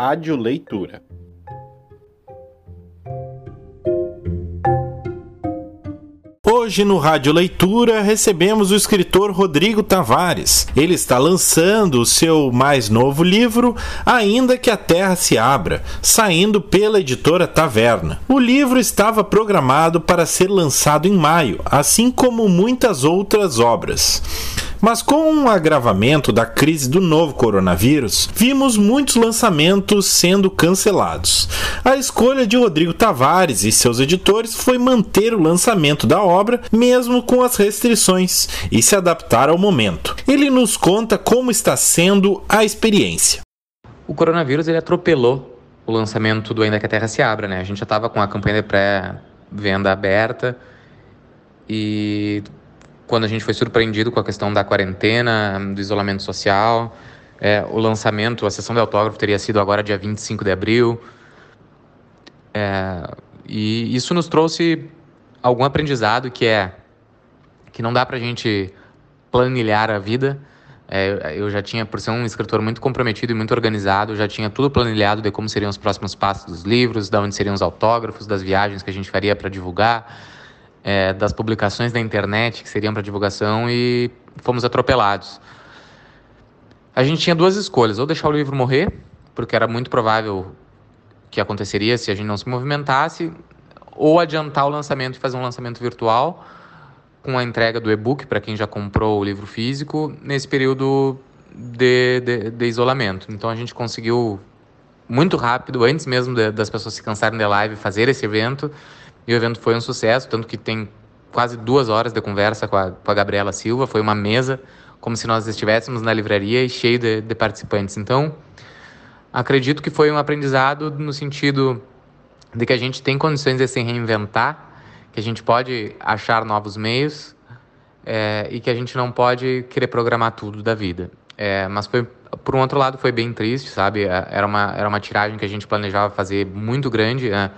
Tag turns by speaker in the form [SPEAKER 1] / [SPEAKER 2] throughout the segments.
[SPEAKER 1] Rádio Leitura. Hoje no Rádio Leitura recebemos o escritor Rodrigo Tavares. Ele está lançando o seu mais novo livro, Ainda que a Terra se Abra, saindo pela editora Taverna. O livro estava programado para ser lançado em maio, assim como muitas outras obras. Mas com o agravamento da crise do novo coronavírus, vimos muitos lançamentos sendo cancelados. A escolha de Rodrigo Tavares e seus editores foi manter o lançamento da obra, mesmo com as restrições, e se adaptar ao momento. Ele nos conta como está sendo a experiência.
[SPEAKER 2] O coronavírus ele atropelou o lançamento do Ainda que a Terra se Abra, né? A gente já estava com a campanha de pré-venda aberta e quando a gente foi surpreendido com a questão da quarentena, do isolamento social. É, o lançamento, a sessão de autógrafo teria sido agora dia 25 de abril. É, e isso nos trouxe algum aprendizado que é que não dá para a gente planilhar a vida. É, eu já tinha, por ser um escritor muito comprometido e muito organizado, já tinha tudo planilhado de como seriam os próximos passos dos livros, de onde seriam os autógrafos, das viagens que a gente faria para divulgar é, das publicações da internet que seriam para divulgação e fomos atropelados. A gente tinha duas escolhas: ou deixar o livro morrer, porque era muito provável que aconteceria se a gente não se movimentasse, ou adiantar o lançamento e fazer um lançamento virtual com a entrega do e-book para quem já comprou o livro físico nesse período de, de, de, isolamento. Então a gente conseguiu muito rápido, antes mesmo de, das pessoas se cansarem de live, fazer esse evento e o evento foi um sucesso, tanto que tem quase duas horas de conversa com a, com a Gabriela Silva. Foi uma mesa como se nós estivéssemos na livraria e cheio de, de participantes. Então, acredito que foi um aprendizado no sentido de que a gente tem condições de se reinventar, que a gente pode achar novos meios é, e que a gente não pode querer programar tudo da vida. É, mas foi, por um outro lado, foi bem triste, sabe? É, era uma, era uma tiragem que a gente planejava fazer muito grande. Né?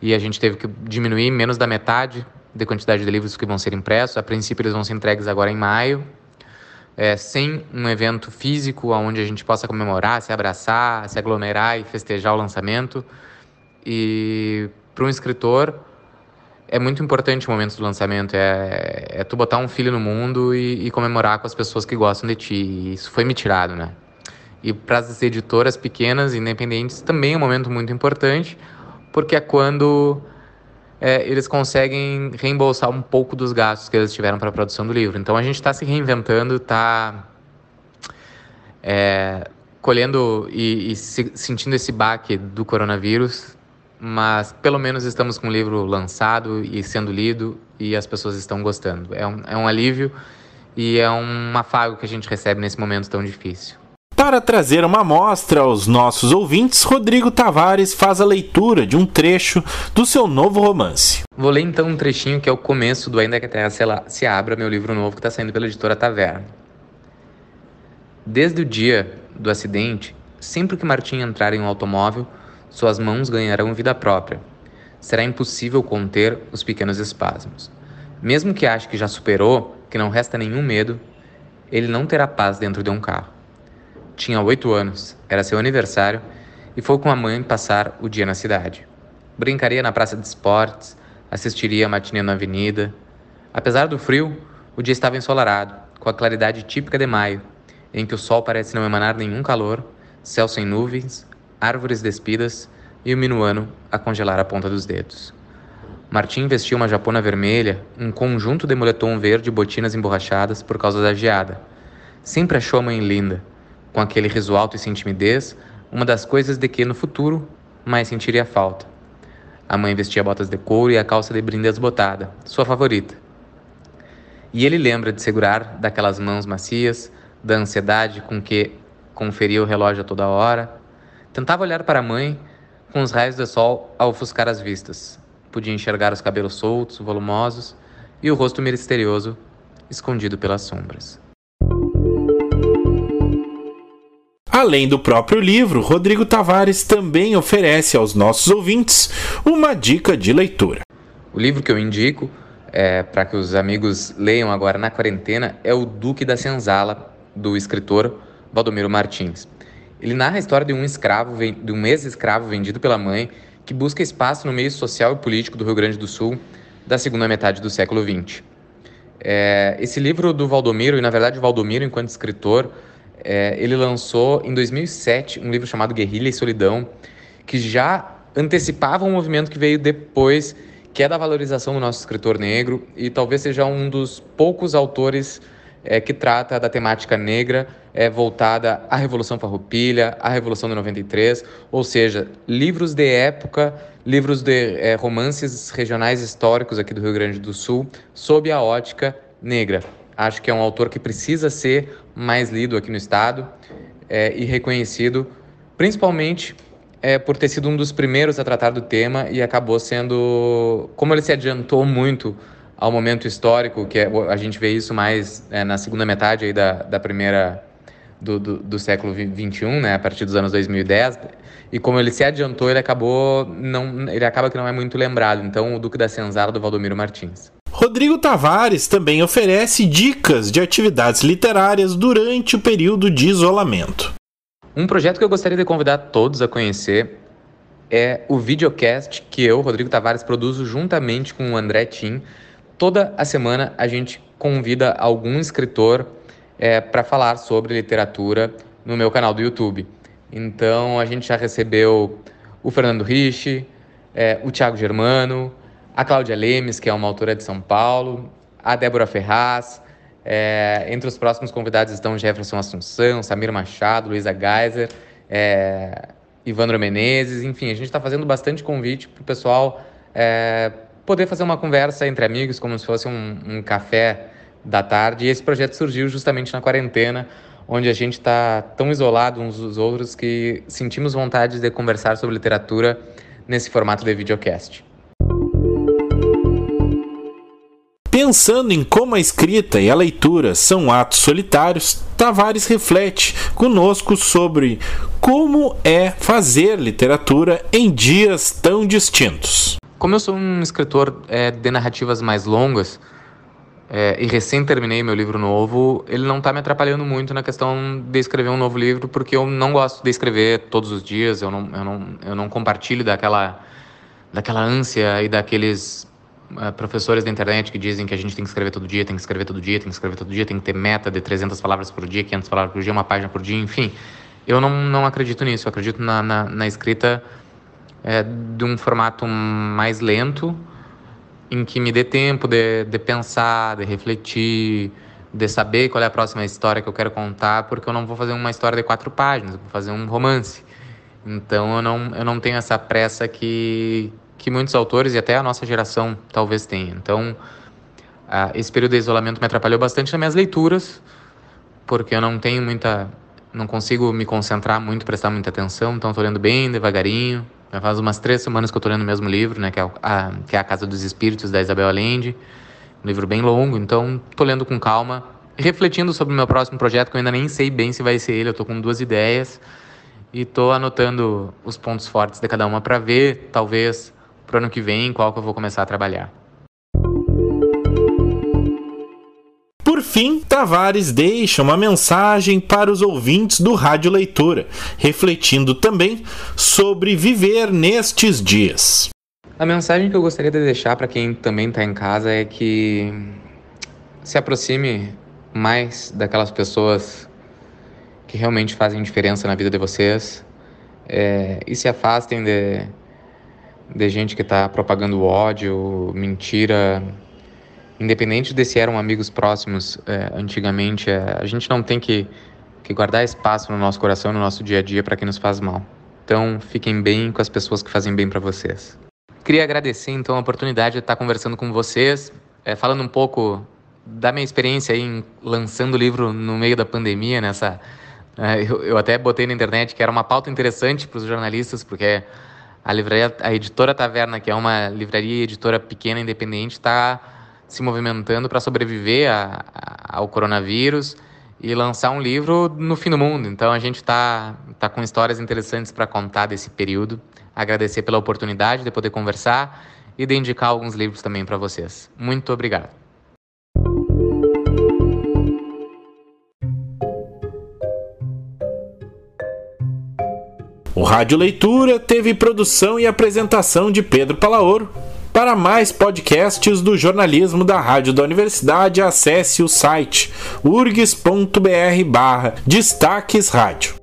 [SPEAKER 2] E a gente teve que diminuir menos da metade da quantidade de livros que vão ser impressos. A princípio, eles vão ser entregues agora em maio, é, sem um evento físico onde a gente possa comemorar, se abraçar, se aglomerar e festejar o lançamento. E para um escritor é muito importante o momento do lançamento, é, é tu botar um filho no mundo e, e comemorar com as pessoas que gostam de ti. E isso foi me tirado, né? E para as editoras pequenas, independentes, também é um momento muito importante, porque é quando é, eles conseguem reembolsar um pouco dos gastos que eles tiveram para a produção do livro. Então a gente está se reinventando, está é, colhendo e, e se, sentindo esse baque do coronavírus, mas pelo menos estamos com o livro lançado e sendo lido e as pessoas estão gostando. É um, é um alívio e é um afago que a gente recebe nesse momento tão difícil.
[SPEAKER 1] Para trazer uma amostra aos nossos ouvintes, Rodrigo Tavares faz a leitura de um trecho do seu novo romance.
[SPEAKER 2] Vou ler então um trechinho que é o começo do Ainda que a Terra se Abra, meu livro novo que está saindo pela editora Taverna. Desde o dia do acidente, sempre que Martim entrar em um automóvel, suas mãos ganharão vida própria. Será impossível conter os pequenos espasmos. Mesmo que ache que já superou, que não resta nenhum medo, ele não terá paz dentro de um carro. Tinha oito anos, era seu aniversário e foi com a mãe passar o dia na cidade. Brincaria na praça de esportes, assistiria a matinê na avenida. Apesar do frio, o dia estava ensolarado, com a claridade típica de maio, em que o sol parece não emanar nenhum calor, céu sem nuvens, árvores despidas e o minuano a congelar a ponta dos dedos. Martim vestia uma japona vermelha, um conjunto de moletom verde e botinas emborrachadas por causa da geada. Sempre achou a mãe linda, com aquele riso alto e sem timidez, uma das coisas de que no futuro mais sentiria falta. A mãe vestia botas de couro e a calça de brinde desbotada, sua favorita. E ele lembra de segurar daquelas mãos macias, da ansiedade com que conferia o relógio a toda hora. Tentava olhar para a mãe com os raios de sol a ofuscar as vistas. Podia enxergar os cabelos soltos, volumosos e o rosto misterioso escondido pelas sombras.
[SPEAKER 1] Além do próprio livro, Rodrigo Tavares também oferece aos nossos ouvintes uma dica de leitura.
[SPEAKER 2] O livro que eu indico é, para que os amigos leiam agora na quarentena é O Duque da Senzala, do escritor Valdomiro Martins. Ele narra a história de um escravo, de um ex-escravo vendido pela mãe, que busca espaço no meio social e político do Rio Grande do Sul da segunda metade do século XX. É, esse livro do Valdomiro, e na verdade o Valdomiro, enquanto escritor, é, ele lançou em 2007 um livro chamado Guerrilha e Solidão, que já antecipava um movimento que veio depois, que é da valorização do nosso escritor negro, e talvez seja um dos poucos autores é, que trata da temática negra é, voltada à Revolução Farroupilha, à Revolução de 93, ou seja, livros de época, livros de é, romances regionais históricos aqui do Rio Grande do Sul, sob a ótica negra. Acho que é um autor que precisa ser mais lido aqui no estado é, e reconhecido, principalmente é, por ter sido um dos primeiros a tratar do tema e acabou sendo, como ele se adiantou muito ao momento histórico, que é, a gente vê isso mais é, na segunda metade aí da, da primeira do, do, do século XXI, né, a partir dos anos 2010, e como ele se adiantou, ele acabou não, ele acaba que não é muito lembrado. Então, o Duque da Senzala do Valdomiro Martins.
[SPEAKER 1] Rodrigo Tavares também oferece dicas de atividades literárias durante o período de isolamento.
[SPEAKER 2] Um projeto que eu gostaria de convidar todos a conhecer é o videocast que eu, Rodrigo Tavares, produzo juntamente com o André Tim Toda a semana a gente convida algum escritor é, para falar sobre literatura no meu canal do YouTube. Então a gente já recebeu o Fernando Rich, é, o Tiago Germano, a Cláudia Lemes, que é uma autora de São Paulo, a Débora Ferraz. É, entre os próximos convidados estão Jefferson Assunção, Samir Machado, Luísa Geiser, é, Ivandro Menezes, enfim, a gente está fazendo bastante convite para o pessoal é, poder fazer uma conversa entre amigos, como se fosse um, um café da tarde. E esse projeto surgiu justamente na quarentena, onde a gente está tão isolado uns dos outros que sentimos vontade de conversar sobre literatura nesse formato de videocast.
[SPEAKER 1] Pensando em como a escrita e a leitura são atos solitários, Tavares reflete conosco sobre como é fazer literatura em dias tão distintos.
[SPEAKER 2] Como eu sou um escritor é, de narrativas mais longas é, e recém terminei meu livro novo, ele não está me atrapalhando muito na questão de escrever um novo livro, porque eu não gosto de escrever todos os dias, eu não, eu não, eu não compartilho daquela, daquela ânsia e daqueles uh, professores da internet que dizem que a gente tem que escrever todo dia, tem que escrever todo dia, tem que escrever todo dia, tem que ter meta de 300 palavras por dia, 500 palavras por dia, uma página por dia, enfim. Eu não, não acredito nisso, eu acredito na, na, na escrita é, de um formato mais lento, em que me dê tempo de, de pensar, de refletir, de saber qual é a próxima história que eu quero contar, porque eu não vou fazer uma história de quatro páginas, vou fazer um romance. Então eu não, eu não tenho essa pressa que, que muitos autores e até a nossa geração talvez tenham. Então, esse período de isolamento me atrapalhou bastante nas minhas leituras, porque eu não tenho muita. não consigo me concentrar muito, prestar muita atenção, então estou lendo bem devagarinho, já faz umas três semanas que eu estou lendo o mesmo livro, né, que é a, que é a Casa dos Espíritos, da Isabel Allende. Um livro bem longo, então estou lendo com calma, refletindo sobre o meu próximo projeto, que eu ainda nem sei bem se vai ser ele, eu estou com duas ideias e estou anotando os pontos fortes de cada uma para ver, talvez, para o ano que vem, qual que eu vou começar a trabalhar.
[SPEAKER 1] Por fim, Tavares deixa uma mensagem para os ouvintes do Rádio Leitura, refletindo também sobre viver nestes dias.
[SPEAKER 2] A mensagem que eu gostaria de deixar para quem também está em casa é que se aproxime mais daquelas pessoas que realmente fazem diferença na vida de vocês é, e se afastem de, de gente que está propagando ódio, mentira, independente de se eram amigos próximos é, antigamente, é, a gente não tem que, que guardar espaço no nosso coração, no nosso dia a dia para quem nos faz mal. Então, fiquem bem com as pessoas que fazem bem para vocês. Queria agradecer então a oportunidade de estar conversando com vocês, é, falando um pouco da minha experiência em lançando o livro no meio da pandemia, nessa é, eu, eu, até botei na internet que era uma pauta interessante para os jornalistas, porque a livraria, a editora Taverna, que é uma livraria editora pequena independente, está se movimentando para sobreviver a, a, ao coronavírus e lançar um livro no fim do mundo. Então a gente está tá com histórias interessantes para contar desse período. Agradecer pela oportunidade de poder conversar e de indicar alguns livros também para vocês. Muito obrigado.
[SPEAKER 1] O Rádio Leitura teve produção e apresentação de Pedro Palaoro. Para mais podcasts do jornalismo da Rádio da Universidade, acesse o site urgs.br barra Destaques Rádio.